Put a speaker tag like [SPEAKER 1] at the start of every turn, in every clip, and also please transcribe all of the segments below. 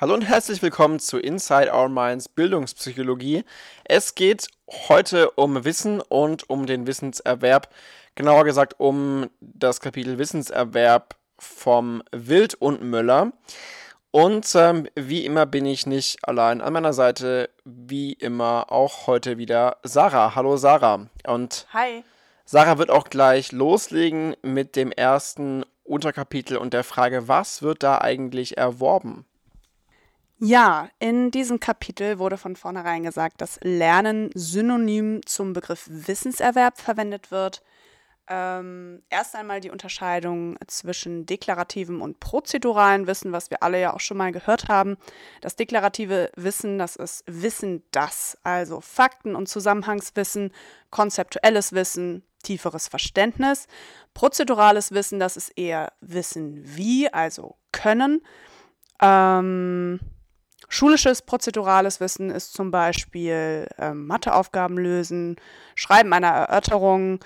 [SPEAKER 1] Hallo und herzlich willkommen zu Inside Our Minds Bildungspsychologie. Es geht heute um Wissen und um den Wissenserwerb. Genauer gesagt um das Kapitel Wissenserwerb vom Wild und Müller. Und ähm, wie immer bin ich nicht allein an meiner Seite, wie immer auch heute wieder Sarah. Hallo Sarah.
[SPEAKER 2] Und Hi.
[SPEAKER 1] Sarah wird auch gleich loslegen mit dem ersten Unterkapitel und der Frage, was wird da eigentlich erworben?
[SPEAKER 2] Ja, in diesem Kapitel wurde von vornherein gesagt, dass Lernen synonym zum Begriff Wissenserwerb verwendet wird. Ähm, erst einmal die Unterscheidung zwischen deklarativem und prozeduralen Wissen, was wir alle ja auch schon mal gehört haben. Das deklarative Wissen, das ist Wissen das, also Fakten und Zusammenhangswissen, konzeptuelles Wissen, tieferes Verständnis. Prozedurales Wissen, das ist eher Wissen wie, also Können. Ähm, Schulisches prozedurales Wissen ist zum Beispiel ähm, Matheaufgaben lösen, Schreiben einer Erörterung,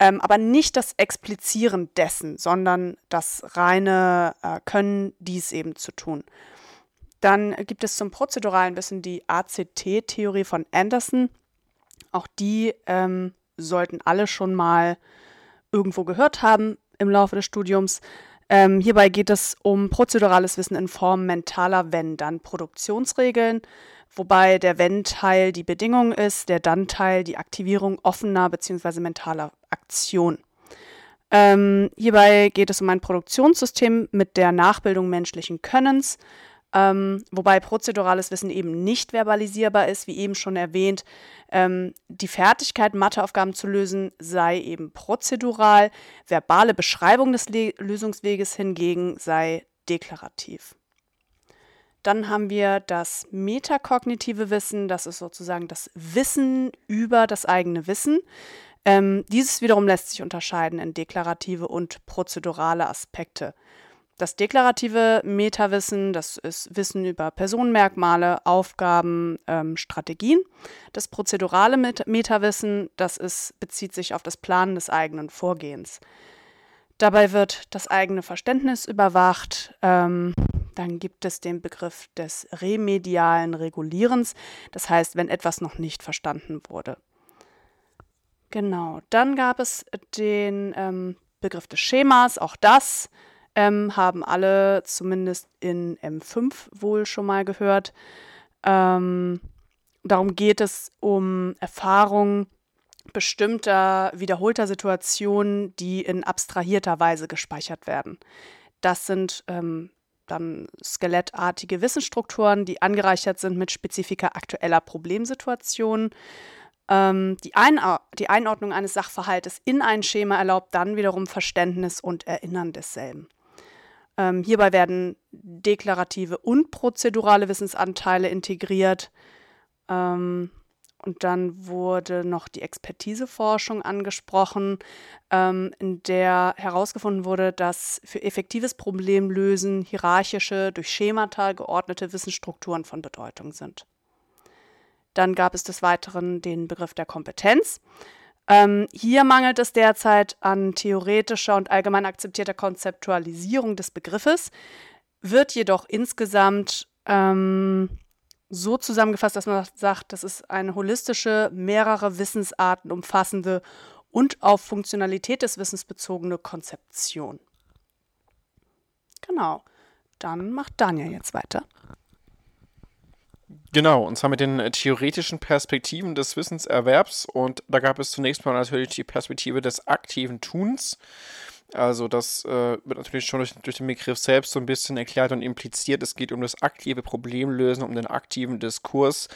[SPEAKER 2] ähm, aber nicht das Explizieren dessen, sondern das reine äh, Können, dies eben zu tun. Dann gibt es zum prozeduralen Wissen die ACT-Theorie von Anderson. Auch die ähm, sollten alle schon mal irgendwo gehört haben im Laufe des Studiums. Ähm, hierbei geht es um prozedurales Wissen in Form mentaler Wenn-Dann-Produktionsregeln, wobei der Wenn-Teil die Bedingung ist, der Dann-Teil die Aktivierung offener bzw. mentaler Aktion. Ähm, hierbei geht es um ein Produktionssystem mit der Nachbildung menschlichen Könnens, ähm, wobei prozedurales Wissen eben nicht verbalisierbar ist, wie eben schon erwähnt. Ähm, die Fertigkeit, Matheaufgaben zu lösen, sei eben prozedural. Verbale Beschreibung des Le Lösungsweges hingegen sei deklarativ. Dann haben wir das metakognitive Wissen, das ist sozusagen das Wissen über das eigene Wissen. Ähm, dieses wiederum lässt sich unterscheiden in deklarative und prozedurale Aspekte. Das deklarative Metawissen, das ist Wissen über Personenmerkmale, Aufgaben, ähm, Strategien. Das prozedurale Met Metawissen, das ist, bezieht sich auf das Planen des eigenen Vorgehens. Dabei wird das eigene Verständnis überwacht. Ähm, dann gibt es den Begriff des remedialen Regulierens, das heißt, wenn etwas noch nicht verstanden wurde. Genau, dann gab es den ähm, Begriff des Schemas, auch das ähm, haben alle zumindest in M5 wohl schon mal gehört. Ähm, darum geht es um Erfahrungen bestimmter wiederholter Situationen, die in abstrahierter Weise gespeichert werden. Das sind ähm, dann skelettartige Wissensstrukturen, die angereichert sind mit Spezifika aktueller Problemsituationen. Ähm, die, Einor die Einordnung eines Sachverhaltes in ein Schema erlaubt dann wiederum Verständnis und Erinnern desselben. Ähm, hierbei werden deklarative und prozedurale Wissensanteile integriert. Ähm, und dann wurde noch die Expertiseforschung angesprochen, ähm, in der herausgefunden wurde, dass für effektives Problemlösen hierarchische, durch Schemata geordnete Wissensstrukturen von Bedeutung sind. Dann gab es des Weiteren den Begriff der Kompetenz. Ähm, hier mangelt es derzeit an theoretischer und allgemein akzeptierter Konzeptualisierung des Begriffes, wird jedoch insgesamt ähm, so zusammengefasst, dass man sagt, das ist eine holistische, mehrere Wissensarten umfassende und auf Funktionalität des Wissens bezogene Konzeption. Genau. Dann macht Daniel jetzt weiter.
[SPEAKER 1] Genau, und zwar mit den äh, theoretischen Perspektiven des Wissenserwerbs. Und da gab es zunächst mal natürlich die Perspektive des aktiven Tuns. Also das äh, wird natürlich schon durch, durch, den Begriff selbst so ein bisschen erklärt und impliziert. Es geht um das aktive Problemlösen, um den aktiven Diskurs.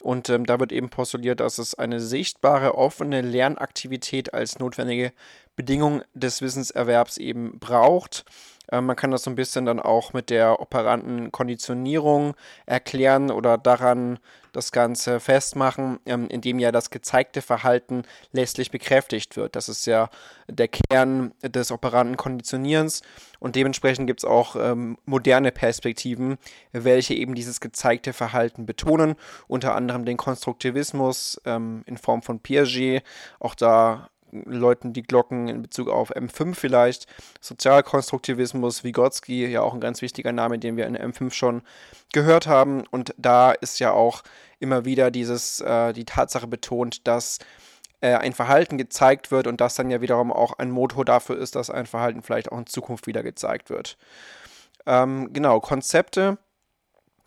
[SPEAKER 1] Und ähm, da wird eben postuliert, dass es eine sichtbare, offene Lernaktivität als notwendige Bedingung des Wissenserwerbs eben braucht. Äh, man kann das so ein bisschen dann auch mit der operanten Konditionierung erklären oder daran das Ganze festmachen, ähm, indem ja das gezeigte Verhalten letztlich bekräftigt wird. Das ist ja der Kern des operanten Konditionierens und dementsprechend gibt es auch ähm, moderne Perspektiven, welche eben dieses gezeigte Verhalten betonen, unter anderem den Konstruktivismus ähm, in Form von Piaget. Auch da läuten die Glocken in Bezug auf M5 vielleicht. Sozialkonstruktivismus, Vygotsky, ja auch ein ganz wichtiger Name, den wir in M5 schon gehört haben. Und da ist ja auch immer wieder dieses, äh, die Tatsache betont, dass äh, ein Verhalten gezeigt wird und das dann ja wiederum auch ein Motor dafür ist, dass ein Verhalten vielleicht auch in Zukunft wieder gezeigt wird. Ähm, genau, Konzepte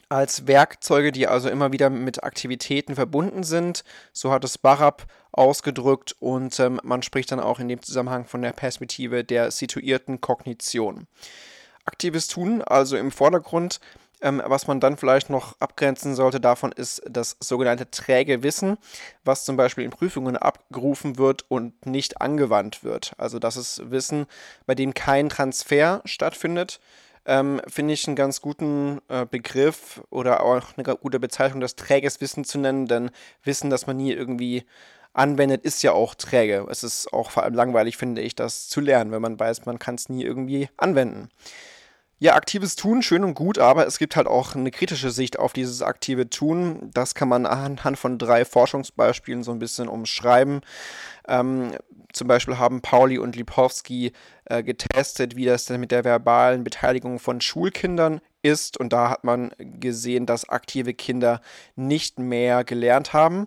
[SPEAKER 1] als Werkzeuge, die also immer wieder mit Aktivitäten verbunden sind. So hat es Barab ausgedrückt und ähm, man spricht dann auch in dem Zusammenhang von der Perspektive der situierten Kognition. Aktives Tun also im Vordergrund. Ähm, was man dann vielleicht noch abgrenzen sollte davon ist das sogenannte träge Wissen, was zum Beispiel in Prüfungen abgerufen wird und nicht angewandt wird. Also das ist Wissen, bei dem kein Transfer stattfindet, ähm, finde ich einen ganz guten äh, Begriff oder auch eine gute Bezeichnung, das träges Wissen zu nennen, denn Wissen, das man nie irgendwie anwendet, ist ja auch träge. Es ist auch vor allem langweilig, finde ich, das zu lernen, wenn man weiß, man kann es nie irgendwie anwenden. Ja, aktives Tun, schön und gut, aber es gibt halt auch eine kritische Sicht auf dieses aktive Tun. Das kann man anhand von drei Forschungsbeispielen so ein bisschen umschreiben. Ähm, zum Beispiel haben Pauli und Lipowski äh, getestet, wie das denn mit der verbalen Beteiligung von Schulkindern ist. Und da hat man gesehen, dass aktive Kinder nicht mehr gelernt haben.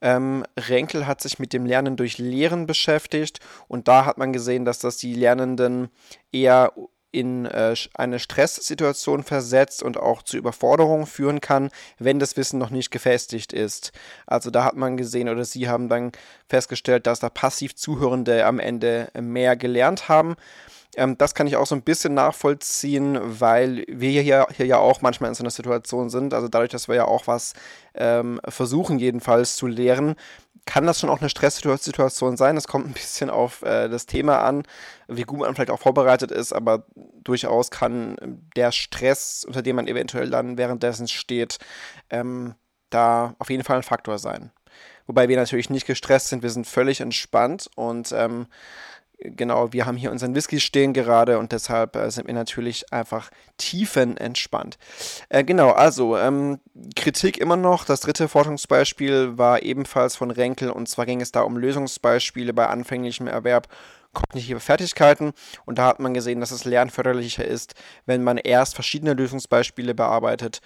[SPEAKER 1] Ähm, Renkel hat sich mit dem Lernen durch Lehren beschäftigt und da hat man gesehen, dass das die Lernenden eher in äh, eine Stresssituation versetzt und auch zu Überforderungen führen kann, wenn das Wissen noch nicht gefestigt ist. Also da hat man gesehen oder sie haben dann festgestellt, dass da passiv Zuhörende am Ende mehr gelernt haben. Ähm, das kann ich auch so ein bisschen nachvollziehen, weil wir hier, hier ja auch manchmal in so einer Situation sind. Also dadurch, dass wir ja auch was ähm, versuchen, jedenfalls zu lehren, kann das schon auch eine Stresssituation sein. Es kommt ein bisschen auf äh, das Thema an, wie gut man vielleicht auch vorbereitet ist, aber durchaus kann der Stress, unter dem man eventuell dann währenddessen steht, ähm, da auf jeden Fall ein Faktor sein. Wobei wir natürlich nicht gestresst sind, wir sind völlig entspannt und ähm, genau, wir haben hier unseren Whisky stehen gerade und deshalb äh, sind wir natürlich einfach tiefenentspannt. Äh, genau, also ähm, Kritik immer noch. Das dritte Forschungsbeispiel war ebenfalls von Renkel und zwar ging es da um Lösungsbeispiele bei anfänglichem Erwerb kognitive Fertigkeiten und da hat man gesehen, dass es lernförderlicher ist, wenn man erst verschiedene Lösungsbeispiele bearbeitet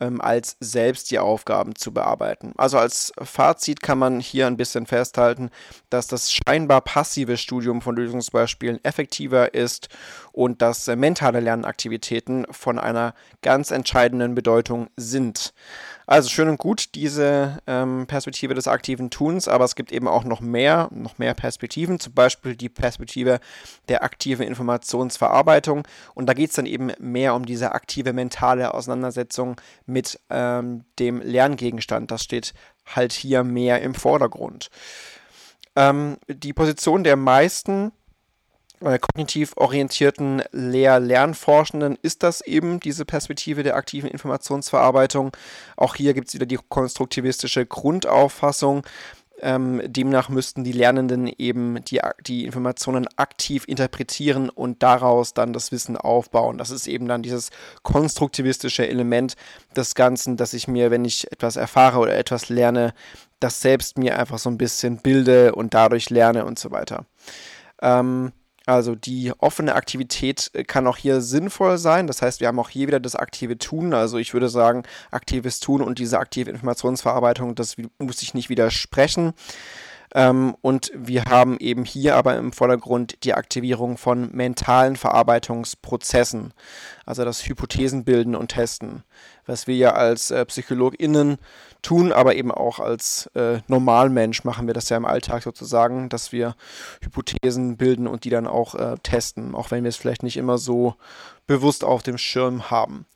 [SPEAKER 1] ähm, als selbst die Aufgaben zu bearbeiten. Also als Fazit kann man hier ein bisschen festhalten, dass das scheinbar passive Studium von Lösungsbeispielen effektiver ist und dass äh, mentale Lernaktivitäten von einer ganz entscheidenden Bedeutung sind. Also schön und gut diese ähm, Perspektive des aktiven Tuns, aber es gibt eben auch noch mehr, noch mehr Perspektiven, zum Beispiel die Perspektive der aktiven Informationsverarbeitung. Und da geht es dann eben mehr um diese aktive mentale Auseinandersetzung mit ähm, dem Lerngegenstand. Das steht halt hier mehr im Vordergrund. Ähm, die Position der meisten kognitiv orientierten Lehr-Lernforschenden ist das eben, diese Perspektive der aktiven Informationsverarbeitung. Auch hier gibt es wieder die konstruktivistische Grundauffassung. Ähm, demnach müssten die Lernenden eben die, die Informationen aktiv interpretieren und daraus dann das Wissen aufbauen. Das ist eben dann dieses konstruktivistische Element des Ganzen, dass ich mir, wenn ich etwas erfahre oder etwas lerne, das selbst mir einfach so ein bisschen bilde und dadurch lerne und so weiter. Ähm, also die offene Aktivität äh, kann auch hier sinnvoll sein. Das heißt, wir haben auch hier wieder das aktive Tun. Also ich würde sagen, aktives Tun und diese aktive Informationsverarbeitung, das muss ich nicht widersprechen. Ähm, und wir haben eben hier aber im Vordergrund die Aktivierung von mentalen Verarbeitungsprozessen, also das Hypothesenbilden und Testen, was wir ja als äh, PsychologInnen tun, aber eben auch als äh, Normalmensch machen wir das ja im Alltag sozusagen, dass wir Hypothesen bilden und die dann auch äh, testen, auch wenn wir es vielleicht nicht immer so bewusst auf dem Schirm haben.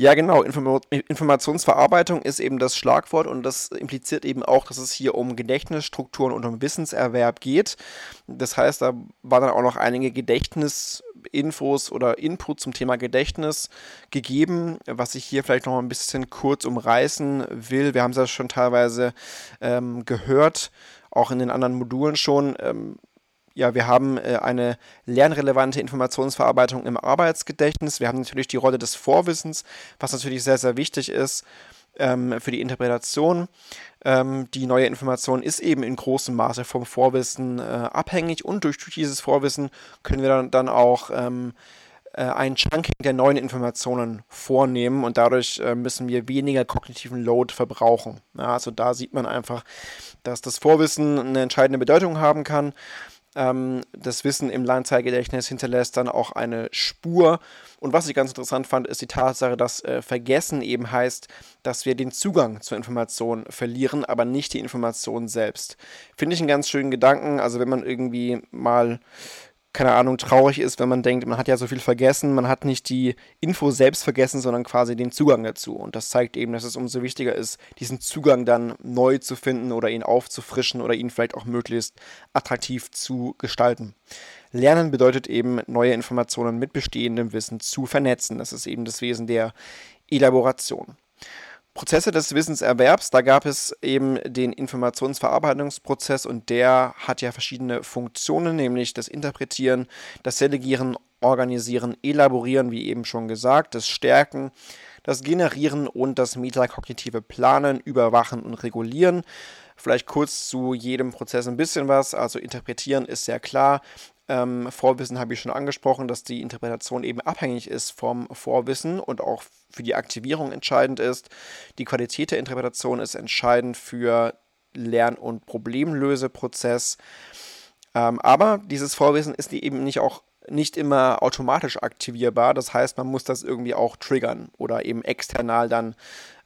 [SPEAKER 1] Ja, genau. Inform Informationsverarbeitung ist eben das Schlagwort und das impliziert eben auch, dass es hier um Gedächtnisstrukturen und um Wissenserwerb geht. Das heißt, da waren dann auch noch einige Gedächtnisinfos oder Input zum Thema Gedächtnis gegeben, was ich hier vielleicht noch ein bisschen kurz umreißen will. Wir haben es ja schon teilweise ähm, gehört, auch in den anderen Modulen schon. Ähm, ja, wir haben äh, eine lernrelevante Informationsverarbeitung im Arbeitsgedächtnis. Wir haben natürlich die Rolle des Vorwissens, was natürlich sehr, sehr wichtig ist. ähm, für die Interpretation. Ähm, die neue Information ist eben in großem Maße vom Vorwissen äh, abhängig und durch, durch, dieses Vorwissen können wir dann, dann auch ähm, äh, ein Chunking der neuen Informationen vornehmen und dadurch äh, müssen wir weniger kognitiven Load verbrauchen. Ja, also da sieht man einfach, dass das Vorwissen eine entscheidende Bedeutung haben kann ähm, das Wissen im Langzeitgedächtnis hinterlässt dann auch eine Spur. Und was ich ganz interessant fand, ist die Tatsache, dass äh, Vergessen eben heißt, dass wir den Zugang zur Information verlieren, aber nicht die Information selbst. Finde ich einen ganz schönen Gedanken. Also wenn man irgendwie mal keine Ahnung, traurig ist, wenn man denkt, man hat ja so viel vergessen, man hat nicht die Info selbst vergessen, sondern quasi den Zugang dazu. Und das zeigt eben, dass es umso wichtiger ist, diesen Zugang dann neu zu finden oder ihn aufzufrischen oder ihn vielleicht auch möglichst attraktiv zu gestalten. Lernen bedeutet eben, neue Informationen mit bestehendem Wissen zu vernetzen. Das ist eben das Wesen der Elaboration. Prozesse des Wissenserwerbs, da gab es eben den Informationsverarbeitungsprozess und der hat ja verschiedene Funktionen, nämlich das Interpretieren, das Delegieren, Organisieren, Elaborieren, wie eben schon gesagt, das Stärken, das Generieren und das metakognitive Planen, Überwachen und Regulieren. Vielleicht kurz zu jedem Prozess ein bisschen was. Also interpretieren ist sehr klar. Ähm, Vorwissen habe ich schon angesprochen, dass die Interpretation eben abhängig ist vom Vorwissen und auch für die Aktivierung entscheidend ist. Die Qualität der Interpretation ist entscheidend für Lern- und Problemlöseprozess. Ähm, aber dieses Vorwissen ist eben nicht auch nicht immer automatisch aktivierbar. Das heißt, man muss das irgendwie auch triggern oder eben external dann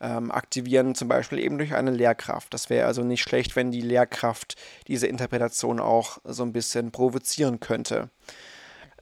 [SPEAKER 1] ähm, aktivieren, zum Beispiel eben durch eine Lehrkraft. Das wäre also nicht schlecht, wenn die Lehrkraft diese Interpretation auch so ein bisschen provozieren könnte.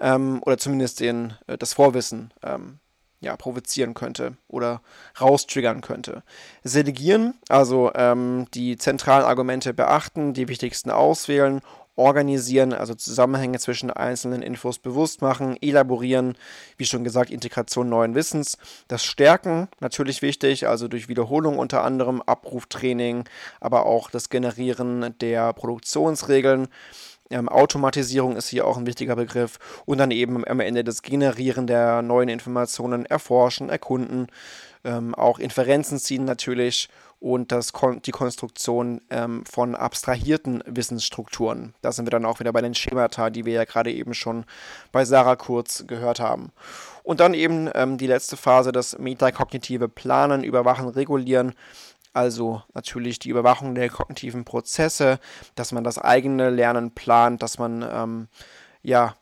[SPEAKER 1] Ähm, oder zumindest den, äh, das Vorwissen ähm, ja, provozieren könnte oder raustriggern könnte. Selegieren, also ähm, die zentralen Argumente beachten, die wichtigsten auswählen organisieren, also Zusammenhänge zwischen einzelnen Infos bewusst machen, elaborieren, wie schon gesagt, Integration neuen Wissens, das Stärken, natürlich wichtig, also durch Wiederholung unter anderem, Abruftraining, aber auch das Generieren der Produktionsregeln. Ähm, Automatisierung ist hier auch ein wichtiger Begriff und dann eben am Ende das Generieren der neuen Informationen, erforschen, erkunden, ähm, auch Inferenzen ziehen natürlich und das die Konstruktion ähm, von abstrahierten Wissensstrukturen. Da sind wir dann auch wieder bei den Schemata, die wir ja gerade eben schon bei Sarah kurz gehört haben. Und dann eben ähm, die letzte Phase, das metakognitive Planen, Überwachen, Regulieren. Also natürlich die Überwachung der kognitiven Prozesse, dass man das eigene Lernen plant, dass man ähm, ja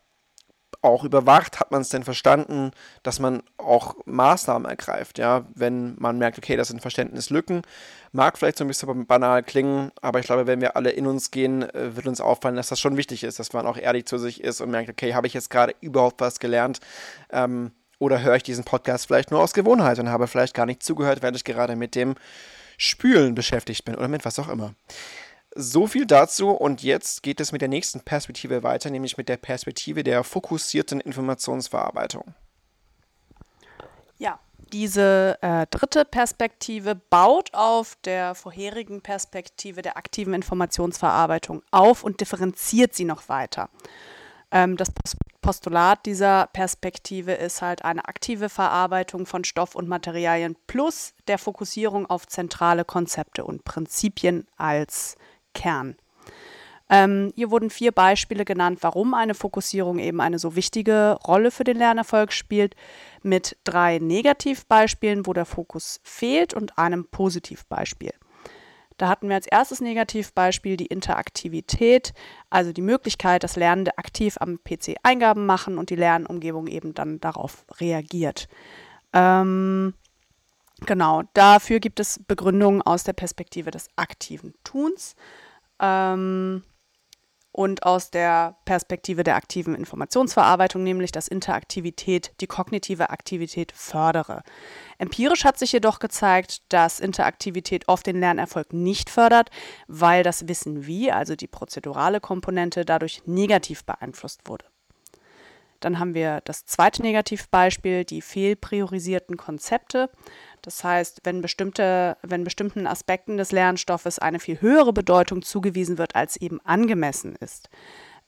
[SPEAKER 1] auch überwacht, hat man es denn verstanden, dass man auch Maßnahmen ergreift, ja, wenn man merkt, okay, das sind Verständnislücken, mag vielleicht so ein bisschen banal klingen, aber ich glaube, wenn wir alle in uns gehen, äh, wird uns auffallen, dass das schon wichtig ist, dass man auch ehrlich zu sich ist und merkt, okay, habe ich jetzt gerade überhaupt was gelernt, ähm, oder höre ich diesen Podcast vielleicht nur aus Gewohnheit und habe vielleicht gar nicht zugehört, während ich gerade mit dem Spülen beschäftigt bin oder mit was auch immer. So viel dazu und jetzt geht es mit der nächsten Perspektive weiter, nämlich mit der Perspektive der fokussierten Informationsverarbeitung.
[SPEAKER 2] Ja, diese äh, dritte Perspektive baut auf der vorherigen Perspektive der aktiven Informationsverarbeitung auf und differenziert sie noch weiter. Ähm, das Postulat dieser Perspektive ist halt eine aktive Verarbeitung von Stoff und Materialien plus der Fokussierung auf zentrale Konzepte und Prinzipien als Kern. Ähm, hier wurden vier Beispiele genannt, warum eine Fokussierung eben eine so wichtige Rolle für den Lernerfolg spielt, mit drei Negativbeispielen, wo der Fokus fehlt und einem Positivbeispiel. Da hatten wir als erstes Negativbeispiel die Interaktivität, also die Möglichkeit, dass Lernende aktiv am PC Eingaben machen und die Lernumgebung eben dann darauf reagiert. Ähm, Genau, dafür gibt es Begründungen aus der Perspektive des aktiven Tuns ähm, und aus der Perspektive der aktiven Informationsverarbeitung, nämlich dass Interaktivität die kognitive Aktivität fördere. Empirisch hat sich jedoch gezeigt, dass Interaktivität oft den Lernerfolg nicht fördert, weil das Wissen wie, also die prozedurale Komponente, dadurch negativ beeinflusst wurde. Dann haben wir das zweite Negativbeispiel, die fehlpriorisierten Konzepte. Das heißt, wenn, bestimmte, wenn bestimmten Aspekten des Lernstoffes eine viel höhere Bedeutung zugewiesen wird, als eben angemessen ist.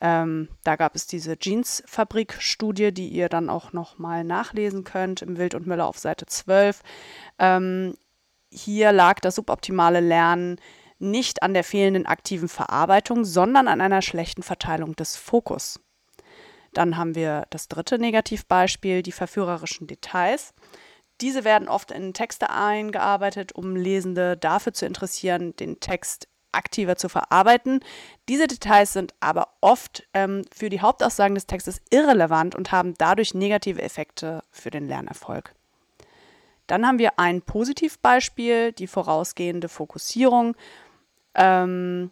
[SPEAKER 2] Ähm, da gab es diese Jeansfabrik-Studie, die ihr dann auch nochmal nachlesen könnt im Wild und Müller auf Seite 12. Ähm, hier lag das suboptimale Lernen nicht an der fehlenden aktiven Verarbeitung, sondern an einer schlechten Verteilung des Fokus. Dann haben wir das dritte Negativbeispiel, die verführerischen Details. Diese werden oft in Texte eingearbeitet, um Lesende dafür zu interessieren, den Text aktiver zu verarbeiten. Diese Details sind aber oft ähm, für die Hauptaussagen des Textes irrelevant und haben dadurch negative Effekte für den Lernerfolg. Dann haben wir ein Positivbeispiel, die vorausgehende Fokussierung, ähm,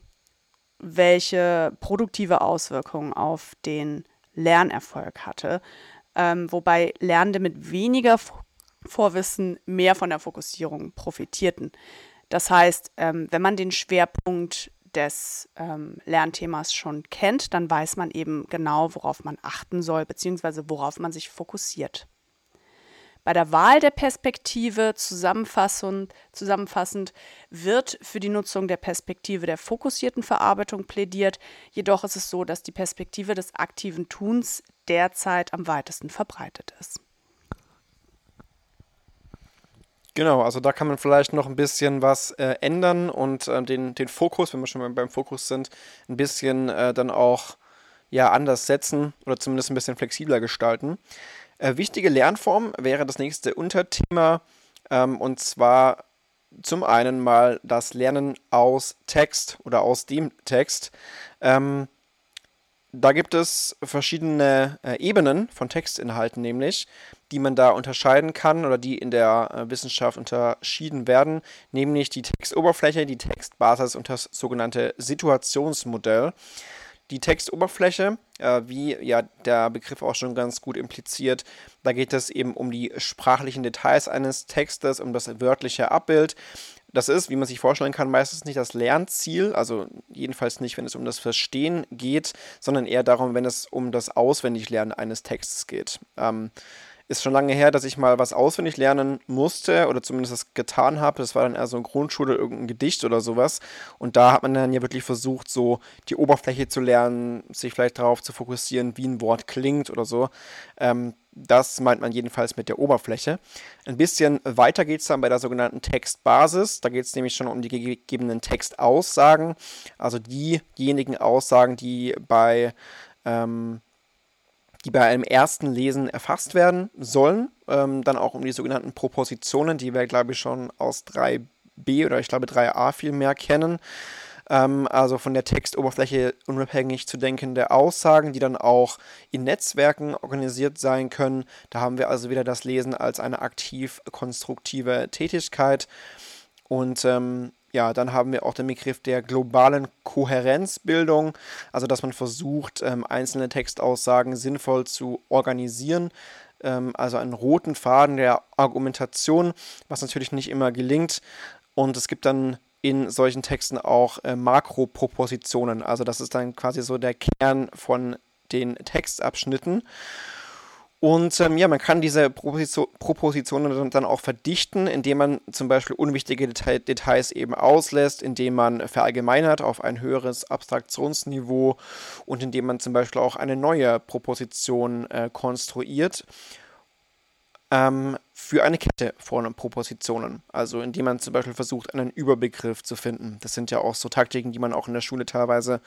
[SPEAKER 2] welche produktive Auswirkungen auf den Lernerfolg hatte, ähm, wobei Lernende mit weniger Vorwissen mehr von der Fokussierung profitierten. Das heißt, ähm, wenn man den Schwerpunkt des ähm, Lernthemas schon kennt, dann weiß man eben genau, worauf man achten soll, beziehungsweise worauf man sich fokussiert. Bei der Wahl der Perspektive zusammenfassend, zusammenfassend wird für die Nutzung der Perspektive der fokussierten Verarbeitung plädiert, jedoch ist es so, dass die Perspektive des aktiven Tuns derzeit am weitesten verbreitet ist.
[SPEAKER 1] Genau, also da kann man vielleicht noch ein bisschen was äh, ändern und äh, den, den Fokus, wenn wir schon beim Fokus sind, ein bisschen äh, dann auch ja, anders setzen oder zumindest ein bisschen flexibler gestalten. Äh, wichtige Lernform wäre das nächste Unterthema ähm, und zwar zum einen mal das Lernen aus Text oder aus dem Text. Ähm, da gibt es verschiedene äh, Ebenen von Textinhalten, nämlich, die man da unterscheiden kann oder die in der äh, Wissenschaft unterschieden werden, nämlich die Textoberfläche, die Textbasis und das sogenannte Situationsmodell. Die Textoberfläche, äh, wie ja der Begriff auch schon ganz gut impliziert, da geht es eben um die sprachlichen Details eines Textes, um das wörtliche Abbild. Das ist, wie man sich vorstellen kann, meistens nicht das Lernziel, also jedenfalls nicht, wenn es um das Verstehen geht, sondern eher darum, wenn es um das Auswendiglernen eines Textes geht. Ähm, ist schon lange her, dass ich mal was auswendig lernen musste oder zumindest das getan habe. Das war dann eher so in Grundschule irgendein Gedicht oder sowas. Und da hat man dann ja wirklich versucht, so die Oberfläche zu lernen, sich vielleicht darauf zu fokussieren, wie ein Wort klingt oder so. Ähm, das meint man jedenfalls mit der Oberfläche. Ein bisschen weiter geht es dann bei der sogenannten Textbasis. Da geht es nämlich schon um die gegebenen Textaussagen, also diejenigen Aussagen, die bei ähm, die bei einem ersten Lesen erfasst werden sollen. Ähm, dann auch um die sogenannten Propositionen, die wir, glaube ich, schon aus 3b oder ich glaube 3a viel mehr kennen. Ähm, also von der Textoberfläche unabhängig zu denkende Aussagen, die dann auch in Netzwerken organisiert sein können. Da haben wir also wieder das Lesen als eine aktiv konstruktive Tätigkeit. Und ähm, ja, dann haben wir auch den Begriff der globalen Kohärenzbildung, also dass man versucht, ähm, einzelne Textaussagen sinnvoll zu organisieren, ähm, also einen roten Faden der Argumentation, was natürlich nicht immer gelingt. Und es gibt dann in solchen Texten auch äh, Makropropositionen, also das ist dann quasi so der Kern von den Textabschnitten. Und ähm, ja, man kann diese Proposition, Propositionen dann auch verdichten, indem man zum Beispiel unwichtige Detail, Details eben auslässt, indem man verallgemeinert auf ein höheres Abstraktionsniveau und indem man zum Beispiel auch eine neue Proposition äh, konstruiert ähm, für eine Kette von Propositionen. Also indem man zum Beispiel versucht, einen Überbegriff zu finden. Das sind ja auch so Taktiken, die man auch in der Schule teilweise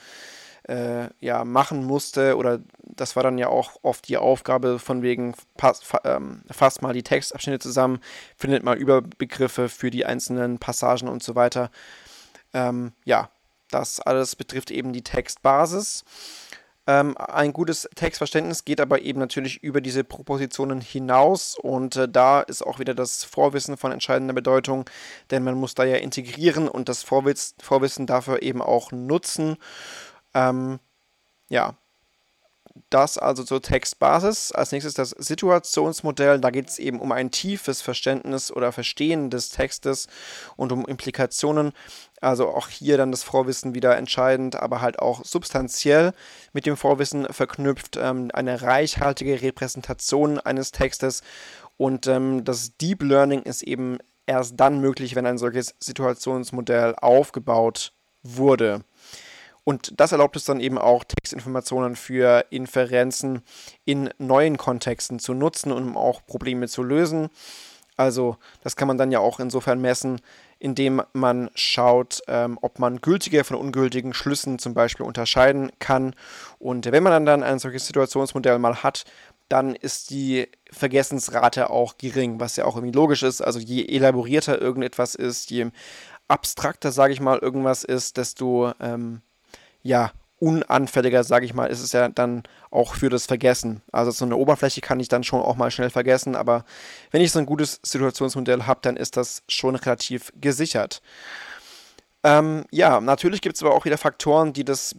[SPEAKER 1] äh, ja, machen musste. Oder das war dann ja auch oft die Aufgabe von wegen, pass, fa, ähm, fasst mal die Textabschnitte zusammen, findet mal Überbegriffe für die einzelnen Passagen und so weiter. Ähm, ja, das alles betrifft eben die Textbasis. Ähm, ein gutes Textverständnis geht aber eben natürlich über diese Propositionen hinaus und äh, da ist auch wieder das Vorwissen von entscheidender Bedeutung, denn man muss da ja integrieren und das Vorwiss Vorwissen dafür eben auch nutzen. Ähm, ja, das also zur Textbasis. Als nächstes das Situationsmodell. Da geht es eben um ein tiefes Verständnis oder Verstehen des Textes und um Implikationen. Also auch hier dann das Vorwissen wieder entscheidend, aber halt auch substanziell mit dem Vorwissen verknüpft. Ähm, eine reichhaltige Repräsentation eines Textes. Und ähm, das Deep Learning ist eben erst dann möglich, wenn ein solches Situationsmodell aufgebaut wurde. Und das erlaubt es dann eben auch, Textinformationen für Inferenzen in neuen Kontexten zu nutzen, um auch Probleme zu lösen. Also das kann man dann ja auch insofern messen, indem man schaut, ähm, ob man gültige von ungültigen Schlüssen zum Beispiel unterscheiden kann. Und wenn man dann ein solches Situationsmodell mal hat, dann ist die Vergessensrate auch gering, was ja auch irgendwie logisch ist. Also je elaborierter irgendetwas ist, je abstrakter, sage ich mal, irgendwas ist, desto ähm, ja, unanfälliger, sage ich mal, ist es ja dann auch für das Vergessen. Also so eine Oberfläche kann ich dann schon auch mal schnell vergessen, aber wenn ich so ein gutes Situationsmodell habe, dann ist das schon relativ gesichert. Ähm, ja, natürlich gibt es aber auch wieder Faktoren, die das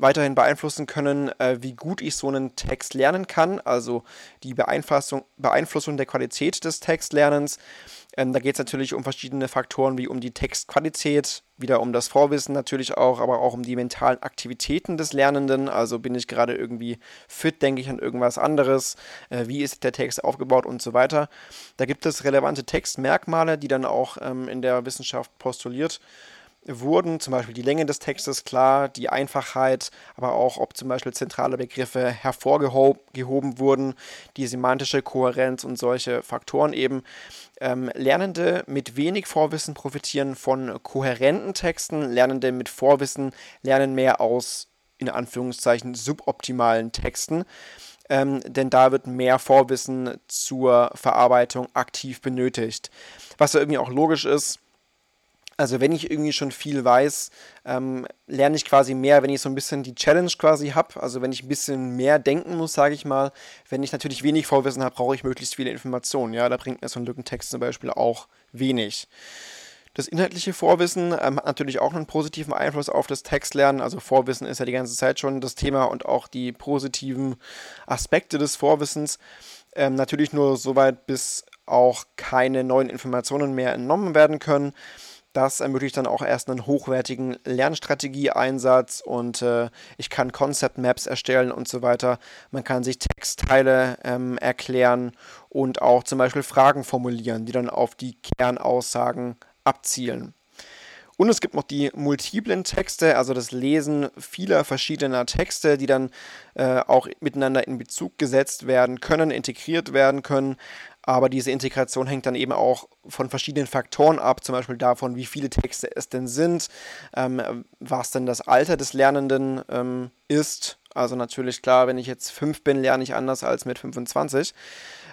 [SPEAKER 1] weiterhin beeinflussen können, äh, wie gut ich so einen Text lernen kann, also die Beeinflussung, Beeinflussung der Qualität des Textlernens. Ähm, da geht es natürlich um verschiedene Faktoren wie um die Textqualität, wieder um das Vorwissen natürlich auch, aber auch um die mentalen Aktivitäten des Lernenden. Also bin ich gerade irgendwie fit, denke ich an irgendwas anderes, äh, wie ist der Text aufgebaut und so weiter. Da gibt es relevante Textmerkmale, die dann auch ähm, in der Wissenschaft postuliert wurden, zum Beispiel die Länge des Textes klar, die Einfachheit, aber auch ob zum Beispiel zentrale Begriffe hervorgehoben wurden, die semantische Kohärenz und solche Faktoren eben. Ähm, Lernende mit wenig Vorwissen profitieren von kohärenten Texten, Lernende mit Vorwissen lernen mehr aus, in Anführungszeichen, suboptimalen Texten. Ähm, denn da wird mehr Vorwissen zur Verarbeitung aktiv benötigt. Was ja irgendwie auch logisch ist, also wenn ich irgendwie schon viel weiß, ähm, lerne ich quasi mehr, wenn ich so ein bisschen die Challenge quasi habe. Also wenn ich ein bisschen mehr denken muss, sage ich mal. Wenn ich natürlich wenig Vorwissen habe, brauche ich möglichst viele Informationen. Ja, da bringt mir so ein Lückentext zum Beispiel auch wenig. Das inhaltliche Vorwissen ähm, hat natürlich auch einen positiven Einfluss auf das Textlernen. Also Vorwissen ist ja die ganze Zeit schon das Thema und auch die positiven Aspekte des Vorwissens. Ähm, natürlich nur soweit, bis auch keine neuen Informationen mehr entnommen werden können. Das ermöglicht dann auch erst einen hochwertigen Lernstrategieeinsatz und äh, ich kann Concept Maps erstellen und so weiter. Man kann sich Textteile ähm, erklären und auch zum Beispiel Fragen formulieren, die dann auf die Kernaussagen abzielen. Und es gibt noch die multiplen Texte, also das Lesen vieler verschiedener Texte, die dann äh, auch miteinander in Bezug gesetzt werden können, integriert werden können. Aber diese Integration hängt dann eben auch von verschiedenen Faktoren ab, zum Beispiel davon, wie viele Texte es denn sind, ähm, was denn das Alter des Lernenden ähm, ist. Also natürlich klar, wenn ich jetzt fünf bin, lerne ich anders als mit 25.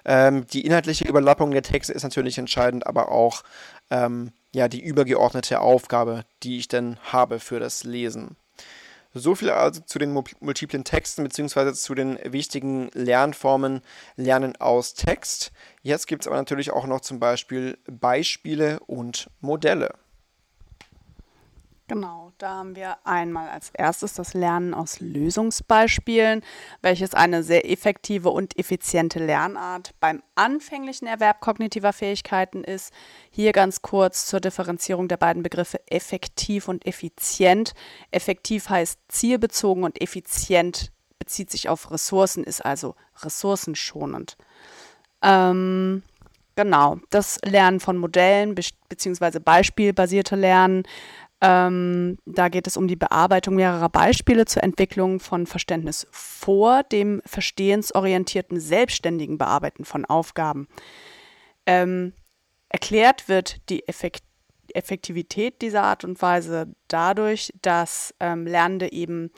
[SPEAKER 1] Ähm, die inhaltliche Überlappung der Texte ist natürlich entscheidend, aber auch ähm, ja, die übergeordnete Aufgabe, die ich denn habe für das Lesen. So viel also zu den multiplen Texten bzw. zu den wichtigen Lernformen Lernen aus Text. Jetzt gibt es aber natürlich auch noch zum Beispiel Beispiele und Modelle.
[SPEAKER 2] Genau, da haben wir einmal als erstes das Lernen aus Lösungsbeispielen, welches eine sehr effektive und effiziente Lernart beim anfänglichen Erwerb kognitiver Fähigkeiten ist. Hier ganz kurz zur Differenzierung der beiden Begriffe effektiv und effizient. Effektiv heißt zielbezogen und effizient bezieht sich auf Ressourcen, ist also ressourcenschonend. Ähm, genau, das Lernen von Modellen bzw. beispielbasierte Lernen ähm, da geht es um die Bearbeitung mehrerer Beispiele zur Entwicklung von Verständnis vor dem verstehensorientierten selbstständigen Bearbeiten von Aufgaben. Ähm, erklärt wird die Effekt Effektivität dieser Art und Weise dadurch, dass ähm, Lernende eben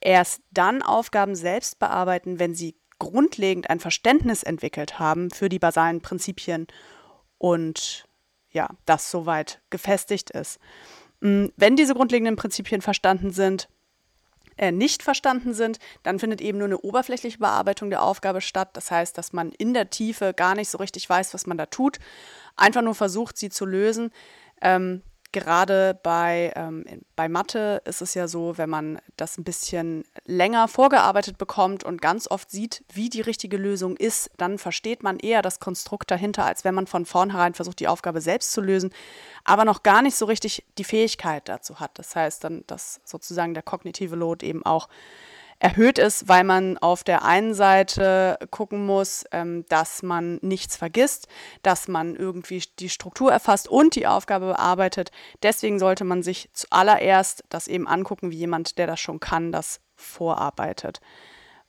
[SPEAKER 2] erst dann Aufgaben selbst bearbeiten, wenn sie grundlegend ein Verständnis entwickelt haben für die basalen Prinzipien und ja, das soweit gefestigt ist. Mm, wenn diese grundlegenden Prinzipien verstanden sind, äh, nicht verstanden sind, dann findet eben nur eine oberflächliche Bearbeitung der Aufgabe statt. Das heißt, dass man in der Tiefe gar nicht so richtig weiß, was man da tut, einfach nur versucht, sie zu lösen. Ähm, gerade bei, ähm, bei Mathe ist es ja so, wenn man das ein bisschen länger vorgearbeitet bekommt und ganz oft sieht, wie die richtige Lösung ist, dann versteht man eher das Konstrukt dahinter, als wenn man von vornherein versucht, die Aufgabe selbst zu lösen, aber noch gar nicht so richtig die Fähigkeit dazu hat. Das heißt dann, dass sozusagen der kognitive Load eben auch erhöht ist, weil man auf der einen Seite gucken muss, ähm, dass man nichts vergisst, dass man irgendwie die Struktur erfasst und die Aufgabe bearbeitet. Deswegen sollte man sich zuallererst das eben angucken, wie jemand, der das schon kann, das vorarbeitet.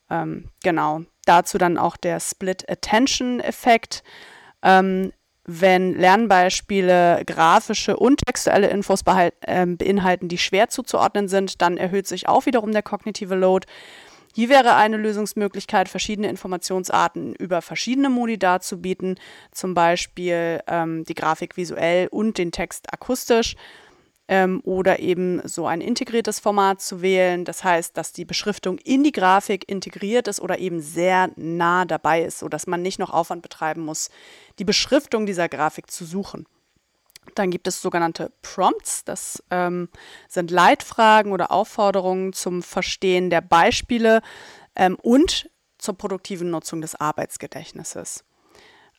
[SPEAKER 2] Ähm, genau. Dazu dann auch der Split Attention Effekt. Ähm, wenn Lernbeispiele grafische und textuelle Infos äh, beinhalten, die schwer zuzuordnen sind, dann erhöht sich auch wiederum der kognitive Load. Hier wäre eine Lösungsmöglichkeit, verschiedene Informationsarten über verschiedene Modi darzubieten, zum Beispiel ähm, die Grafik visuell und den Text akustisch ähm, oder eben so ein integriertes Format zu wählen. Das heißt, dass die Beschriftung in die Grafik integriert ist oder eben sehr nah dabei ist, sodass man nicht noch Aufwand betreiben muss, die Beschriftung dieser Grafik zu suchen. Dann gibt es sogenannte Prompts, das ähm, sind Leitfragen oder Aufforderungen zum Verstehen der Beispiele ähm, und zur produktiven Nutzung des Arbeitsgedächtnisses.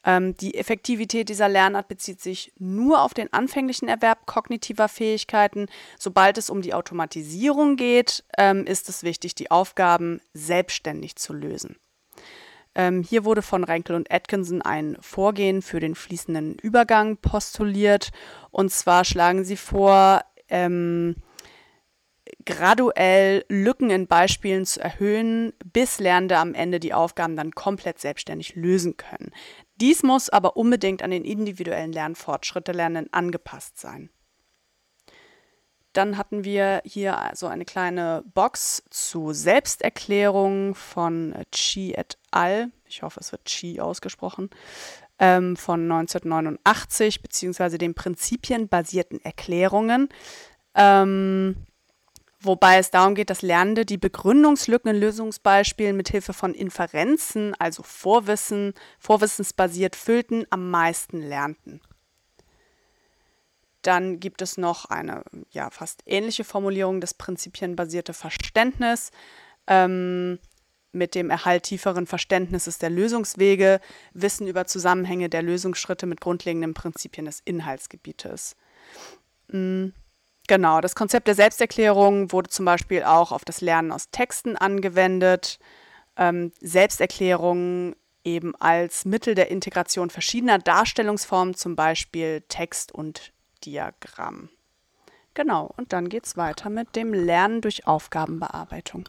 [SPEAKER 2] Ähm, die Effektivität dieser Lernart bezieht sich nur auf den anfänglichen Erwerb kognitiver Fähigkeiten. Sobald es um die Automatisierung geht, ähm, ist es wichtig, die Aufgaben selbstständig zu lösen. Ähm, hier wurde von Renkel und Atkinson ein Vorgehen für den fließenden Übergang postuliert. Und zwar schlagen sie vor, ähm, graduell Lücken in Beispielen zu erhöhen, bis Lernende am Ende die Aufgaben dann komplett selbstständig lösen können. Dies muss aber unbedingt an den individuellen Lernfortschritt der Lernenden angepasst sein. Dann hatten wir hier also eine kleine Box zu Selbsterklärung von Chi et al. Ich hoffe, es wird Chi ausgesprochen. Ähm, von 1989, beziehungsweise den prinzipienbasierten Erklärungen. Ähm, wobei es darum geht, dass Lernende die Begründungslücken in Lösungsbeispielen mit Hilfe von Inferenzen, also Vorwissen, vorwissensbasiert füllten, am meisten lernten. Dann gibt es noch eine ja, fast ähnliche Formulierung, das prinzipienbasierte Verständnis. Ähm, mit dem Erhalt tieferen Verständnisses der Lösungswege, Wissen über Zusammenhänge der Lösungsschritte mit grundlegenden Prinzipien des Inhaltsgebietes. Mhm. Genau, das Konzept der Selbsterklärung wurde zum Beispiel auch auf das Lernen aus Texten angewendet. Ähm, Selbsterklärungen eben als Mittel der Integration verschiedener Darstellungsformen, zum Beispiel Text und Diagramm. Genau, und dann geht es weiter mit dem Lernen durch Aufgabenbearbeitung.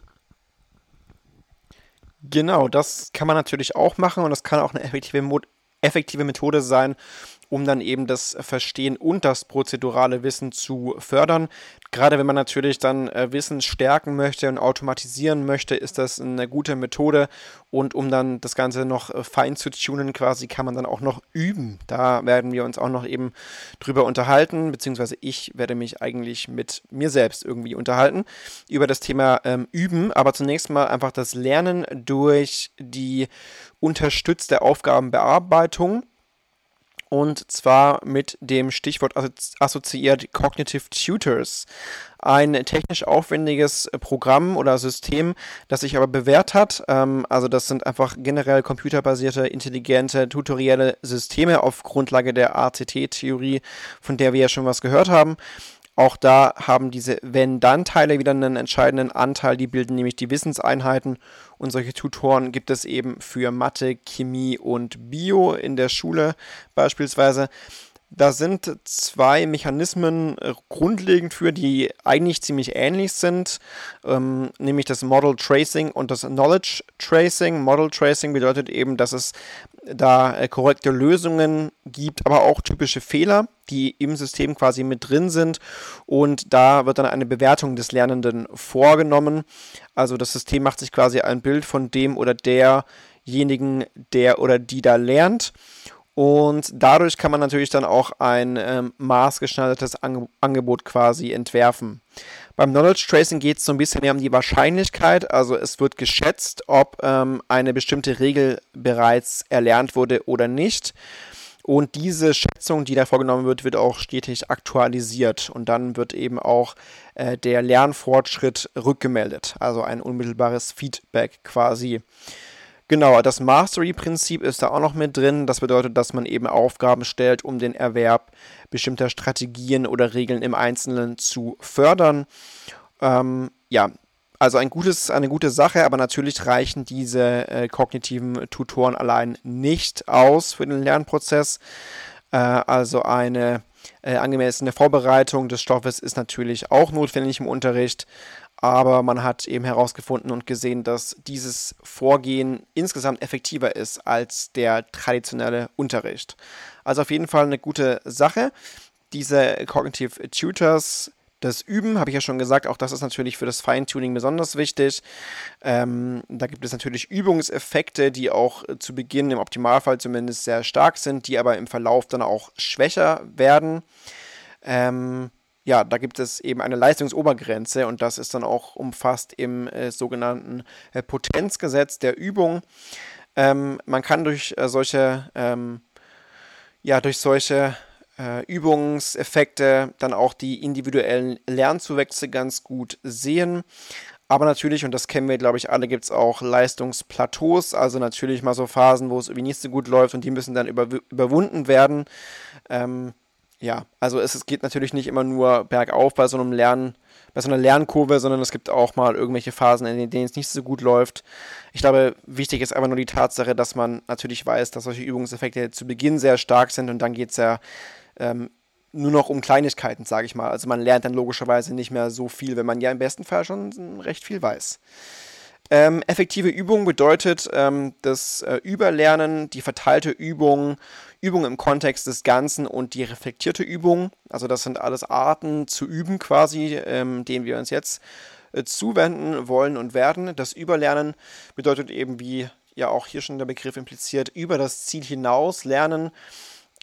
[SPEAKER 1] Genau, das kann man natürlich auch machen und das kann auch eine effektive, Mo effektive Methode sein, um dann eben das Verstehen und das prozedurale Wissen zu fördern. Gerade wenn man natürlich dann äh, Wissen stärken möchte und automatisieren möchte, ist das eine gute Methode. Und um dann das Ganze noch äh, fein zu tunen, quasi, kann man dann auch noch üben. Da werden wir uns auch noch eben drüber unterhalten, beziehungsweise ich werde mich eigentlich mit mir selbst irgendwie unterhalten über das Thema ähm, Üben. Aber zunächst mal einfach das Lernen durch die unterstützte Aufgabenbearbeitung und zwar mit dem Stichwort assoziiert Cognitive Tutors. Ein technisch aufwendiges Programm oder System, das sich aber bewährt hat. Ähm, also das sind einfach generell computerbasierte, intelligente, tutorielle Systeme auf Grundlage der ACT-Theorie, von der wir ja schon was gehört haben. Auch da haben diese Wenn-Dann-Teile wieder einen entscheidenden Anteil. Die bilden nämlich die Wissenseinheiten. Und solche Tutoren gibt es eben für Mathe, Chemie und Bio in der Schule beispielsweise. Da sind zwei Mechanismen grundlegend für, die eigentlich ziemlich ähnlich sind, ähm, nämlich das Model Tracing und das Knowledge Tracing. Model Tracing bedeutet eben, dass es da äh, korrekte Lösungen gibt, aber auch typische Fehler, die im System quasi mit drin sind. Und da wird dann eine Bewertung des Lernenden vorgenommen. Also das System macht sich quasi ein Bild von dem oder derjenigen, der oder die da lernt. Und dadurch kann man natürlich dann auch ein ähm, maßgeschneidertes Ange Angebot quasi entwerfen. Beim Knowledge Tracing geht es so ein bisschen mehr um die Wahrscheinlichkeit. Also es wird geschätzt, ob ähm, eine bestimmte Regel bereits erlernt wurde oder nicht. Und diese Schätzung, die da vorgenommen wird, wird auch stetig aktualisiert. Und dann wird eben auch äh, der Lernfortschritt rückgemeldet. Also ein unmittelbares Feedback quasi. Genau, das Mastery-Prinzip ist da auch noch mit drin. Das bedeutet, dass man eben Aufgaben stellt, um den Erwerb bestimmter Strategien oder Regeln im Einzelnen zu fördern. Ähm, ja, also ein gutes, eine gute Sache, aber natürlich reichen diese äh, kognitiven Tutoren allein nicht aus für den Lernprozess. Äh, also eine äh, angemessene Vorbereitung des Stoffes ist natürlich auch notwendig im Unterricht. Aber man hat eben herausgefunden und gesehen, dass dieses Vorgehen insgesamt effektiver ist als der traditionelle Unterricht. Also auf jeden Fall eine gute Sache. Diese Cognitive Tutors das Üben, habe ich ja schon gesagt, auch das ist natürlich für das Feintuning besonders wichtig. Ähm, da gibt es natürlich Übungseffekte, die auch zu Beginn im Optimalfall zumindest sehr stark sind, die aber im Verlauf dann auch schwächer werden. Ähm, ja, da gibt es eben eine Leistungsobergrenze und das ist dann auch umfasst im äh, sogenannten äh, Potenzgesetz der Übung. Ähm, man kann durch äh, solche, ähm, ja, durch solche äh, Übungseffekte dann auch die individuellen Lernzuwächse ganz gut sehen. Aber natürlich, und das kennen wir, glaube ich, alle, gibt es auch Leistungsplateaus, also natürlich mal so Phasen, wo es irgendwie nicht so gut läuft und die müssen dann über, überwunden werden. Ähm, ja, also es, es geht natürlich nicht immer nur bergauf bei so einem Lernen, bei so einer Lernkurve, sondern es gibt auch mal irgendwelche Phasen, in denen es nicht so gut läuft. Ich glaube, wichtig ist einfach nur die Tatsache, dass man natürlich weiß, dass solche Übungseffekte zu Beginn sehr stark sind und dann geht es ja ähm, nur noch um Kleinigkeiten, sage ich mal. Also man lernt dann logischerweise nicht mehr so viel, wenn man ja im besten Fall schon recht viel weiß. Ähm, effektive Übung bedeutet ähm, das äh, Überlernen, die verteilte Übung, Übung im Kontext des Ganzen und die reflektierte Übung. Also das sind alles Arten zu üben quasi, ähm, denen wir uns jetzt äh, zuwenden wollen und werden. Das Überlernen bedeutet eben, wie ja auch hier schon der Begriff impliziert, über das Ziel hinaus lernen.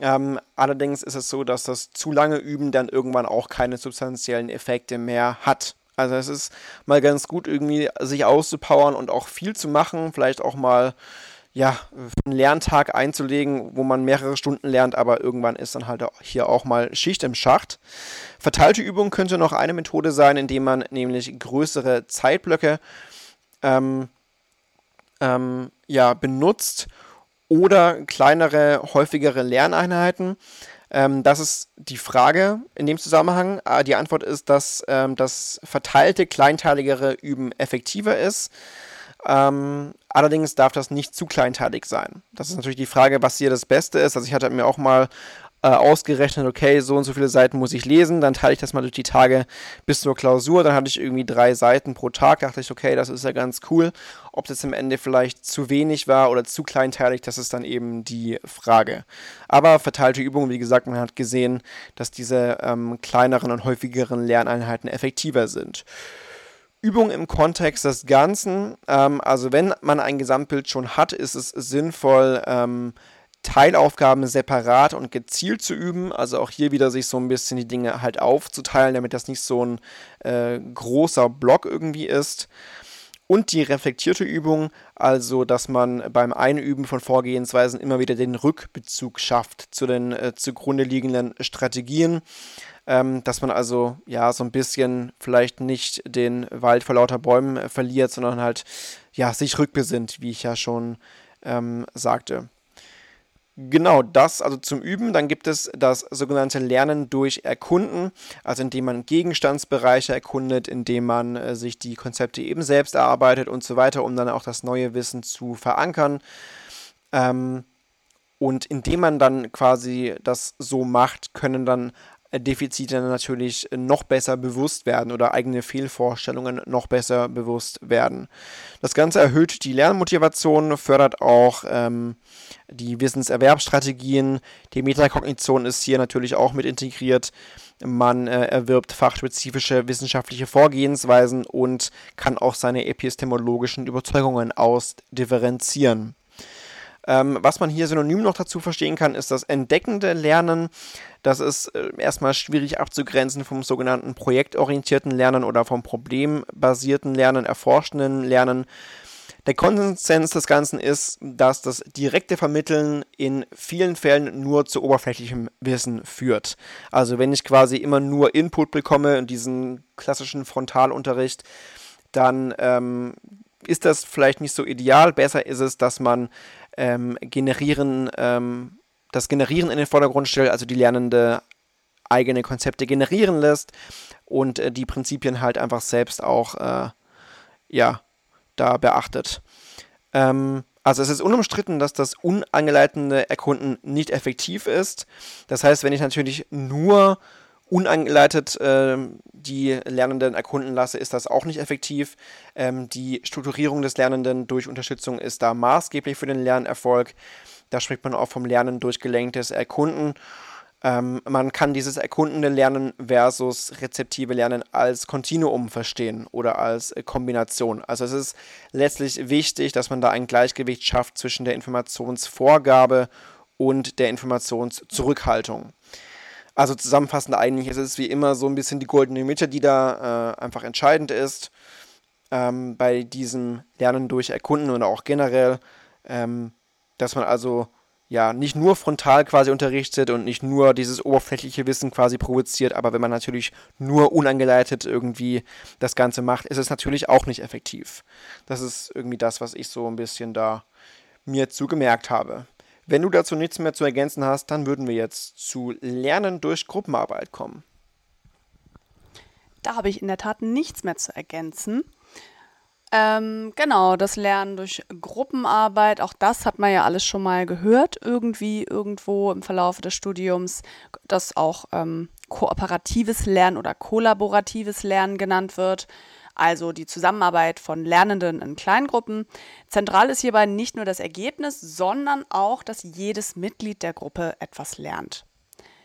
[SPEAKER 1] Ähm, allerdings ist es so, dass das zu lange Üben dann irgendwann auch keine substanziellen Effekte mehr hat. Also es ist mal ganz gut, irgendwie sich auszupowern und auch viel zu machen, vielleicht auch mal ja, einen Lerntag einzulegen, wo man mehrere Stunden lernt, aber irgendwann ist dann halt hier auch mal Schicht im Schacht. Verteilte Übung könnte noch eine Methode sein, indem man nämlich größere Zeitblöcke ähm, ähm, ja, benutzt oder kleinere, häufigere Lerneinheiten. Ähm, das ist die Frage in dem Zusammenhang. Ah, die Antwort ist, dass ähm, das verteilte, kleinteiligere Üben effektiver ist. Ähm, allerdings darf das nicht zu kleinteilig sein. Das ist natürlich die Frage, was hier das Beste ist. Also ich hatte mir auch mal äh, ausgerechnet, okay, so und so viele Seiten muss ich lesen, dann teile ich das mal durch die Tage bis zur Klausur, dann hatte ich irgendwie drei Seiten pro Tag, dachte ich, okay, das ist ja ganz cool. Ob das am Ende vielleicht zu wenig war oder zu kleinteilig, das ist dann eben die Frage. Aber verteilte Übungen, wie gesagt, man hat gesehen, dass diese ähm, kleineren und häufigeren Lerneinheiten effektiver sind. Übung im Kontext des Ganzen. Ähm, also wenn man ein Gesamtbild schon hat, ist es sinnvoll, ähm, Teilaufgaben separat und gezielt zu üben. Also auch hier wieder sich so ein bisschen die Dinge halt aufzuteilen, damit das nicht so ein äh, großer Block irgendwie ist. Und die reflektierte Übung, also dass man beim Einüben von Vorgehensweisen immer wieder den Rückbezug schafft zu den äh, zugrunde liegenden Strategien. Ähm, dass man also ja so ein bisschen vielleicht nicht den Wald vor lauter Bäumen äh, verliert, sondern halt ja sich rückbesinnt, wie ich ja schon ähm, sagte. Genau das, also zum Üben. Dann gibt es das sogenannte Lernen durch Erkunden, also indem man Gegenstandsbereiche erkundet, indem man äh, sich die Konzepte eben selbst erarbeitet und so weiter, um dann auch das neue Wissen zu verankern. Ähm, und indem man dann quasi das so macht, können dann Defizite natürlich noch besser bewusst werden oder eigene Fehlvorstellungen noch besser bewusst werden. Das Ganze erhöht die Lernmotivation, fördert auch ähm, die Wissenserwerbsstrategien. Die Metakognition ist hier natürlich auch mit integriert. Man äh, erwirbt fachspezifische wissenschaftliche Vorgehensweisen und kann auch seine epistemologischen Überzeugungen ausdifferenzieren. Ähm, was man hier synonym noch dazu verstehen kann, ist das entdeckende Lernen. Das ist äh, erstmal schwierig abzugrenzen vom sogenannten projektorientierten Lernen oder vom problembasierten Lernen, erforschenden Lernen. Der Konsens des Ganzen ist, dass das direkte Vermitteln in vielen Fällen nur zu oberflächlichem Wissen führt. Also wenn ich quasi immer nur Input bekomme in diesen klassischen Frontalunterricht, dann ähm, ist das vielleicht nicht so ideal. Besser ist es, dass man ähm, generieren, ähm, das Generieren in den Vordergrund stellt, also die Lernende eigene Konzepte generieren lässt und äh, die Prinzipien halt einfach selbst auch äh, ja, da beachtet. Ähm, also es ist unumstritten, dass das unangeleitete Erkunden nicht effektiv ist. Das heißt, wenn ich natürlich nur unangeleitet äh, die Lernenden erkunden lasse, ist das auch nicht effektiv. Ähm, die Strukturierung des Lernenden durch Unterstützung ist da maßgeblich für den Lernerfolg. Da spricht man auch vom Lernen durch gelenktes Erkunden. Ähm, man kann dieses erkundende Lernen versus rezeptive Lernen als Kontinuum verstehen oder als äh, Kombination. Also es ist letztlich wichtig, dass man da ein Gleichgewicht schafft zwischen der Informationsvorgabe und der Informationszurückhaltung. Also zusammenfassend eigentlich ist es wie immer so ein bisschen die goldene Mitte, die da äh, einfach entscheidend ist ähm, bei diesem Lernen durch Erkunden und auch generell, ähm, dass man also ja nicht nur frontal quasi unterrichtet und nicht nur dieses oberflächliche Wissen quasi provoziert, aber wenn man natürlich nur unangeleitet irgendwie das Ganze macht, ist es natürlich auch nicht effektiv. Das ist irgendwie das, was ich so ein bisschen da mir zugemerkt habe. Wenn du dazu nichts mehr zu ergänzen hast, dann würden wir jetzt zu Lernen durch Gruppenarbeit kommen.
[SPEAKER 2] Da habe ich in der Tat nichts mehr zu ergänzen. Ähm, genau, das Lernen durch Gruppenarbeit, auch das hat man ja alles schon mal gehört, irgendwie, irgendwo im Verlauf des Studiums, dass auch ähm, kooperatives Lernen oder kollaboratives Lernen genannt wird also die Zusammenarbeit von Lernenden in Kleingruppen. Zentral ist hierbei nicht nur das Ergebnis, sondern auch, dass jedes Mitglied der Gruppe etwas lernt.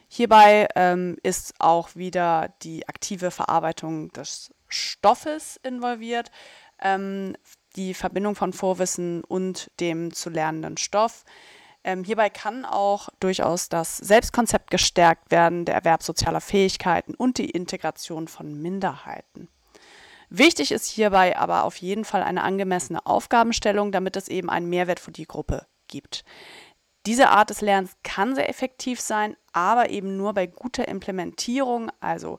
[SPEAKER 2] Hierbei ähm, ist auch wieder die aktive Verarbeitung des Stoffes involviert, ähm, die Verbindung von Vorwissen und dem zu lernenden Stoff. Ähm, hierbei kann auch durchaus das Selbstkonzept gestärkt werden, der Erwerb sozialer Fähigkeiten und die Integration von Minderheiten. Wichtig ist hierbei aber auf jeden Fall eine angemessene Aufgabenstellung, damit es eben einen Mehrwert für die Gruppe gibt. Diese Art des Lernens kann sehr effektiv sein, aber eben nur bei guter Implementierung, also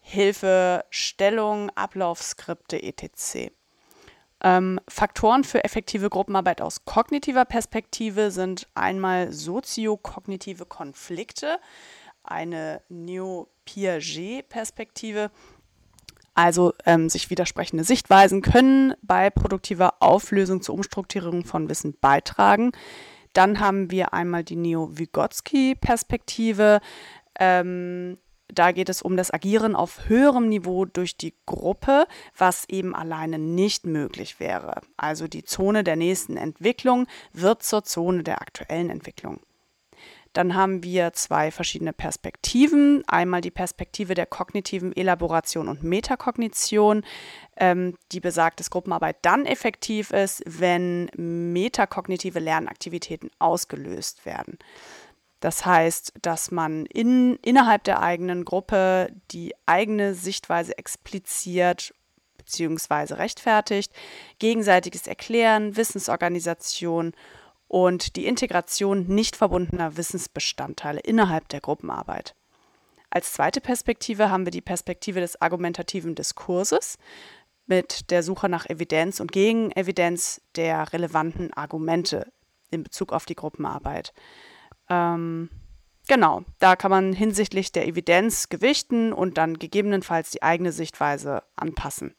[SPEAKER 2] Hilfestellung, Ablaufskripte etc. Ähm, Faktoren für effektive Gruppenarbeit aus kognitiver Perspektive sind einmal soziokognitive Konflikte, eine Neo-Piaget-Perspektive also ähm, sich widersprechende Sichtweisen können bei produktiver Auflösung zur Umstrukturierung von Wissen beitragen. Dann haben wir einmal die Neo-Vygotsky-Perspektive. Ähm, da geht es um das Agieren auf höherem Niveau durch die Gruppe, was eben alleine nicht möglich wäre. Also die Zone der nächsten Entwicklung wird zur Zone der aktuellen Entwicklung. Dann haben wir zwei verschiedene Perspektiven. Einmal die Perspektive der kognitiven Elaboration und Metakognition, ähm, die besagt, dass Gruppenarbeit dann effektiv ist, wenn metakognitive Lernaktivitäten ausgelöst werden. Das heißt, dass man in, innerhalb der eigenen Gruppe die eigene Sichtweise expliziert bzw. rechtfertigt, gegenseitiges Erklären, Wissensorganisation und die Integration nicht verbundener Wissensbestandteile innerhalb der Gruppenarbeit. Als zweite Perspektive haben wir die Perspektive des argumentativen Diskurses mit der Suche nach Evidenz und Gegenevidenz der relevanten Argumente in Bezug auf die Gruppenarbeit. Ähm, genau, da kann man hinsichtlich der Evidenz gewichten und dann gegebenenfalls die eigene Sichtweise anpassen.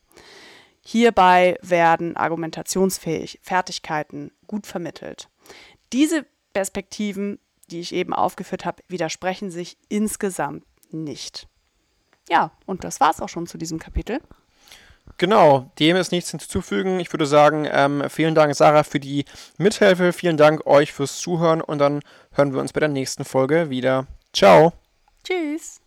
[SPEAKER 2] Hierbei werden Argumentationsfertigkeiten gut vermittelt. Diese Perspektiven, die ich eben aufgeführt habe, widersprechen sich insgesamt nicht. Ja, und das war es auch schon zu diesem Kapitel.
[SPEAKER 1] Genau, dem ist nichts hinzuzufügen. Ich würde sagen, ähm, vielen Dank, Sarah, für die Mithilfe. Vielen Dank euch fürs Zuhören und dann hören wir uns bei der nächsten Folge wieder. Ciao.
[SPEAKER 2] Tschüss.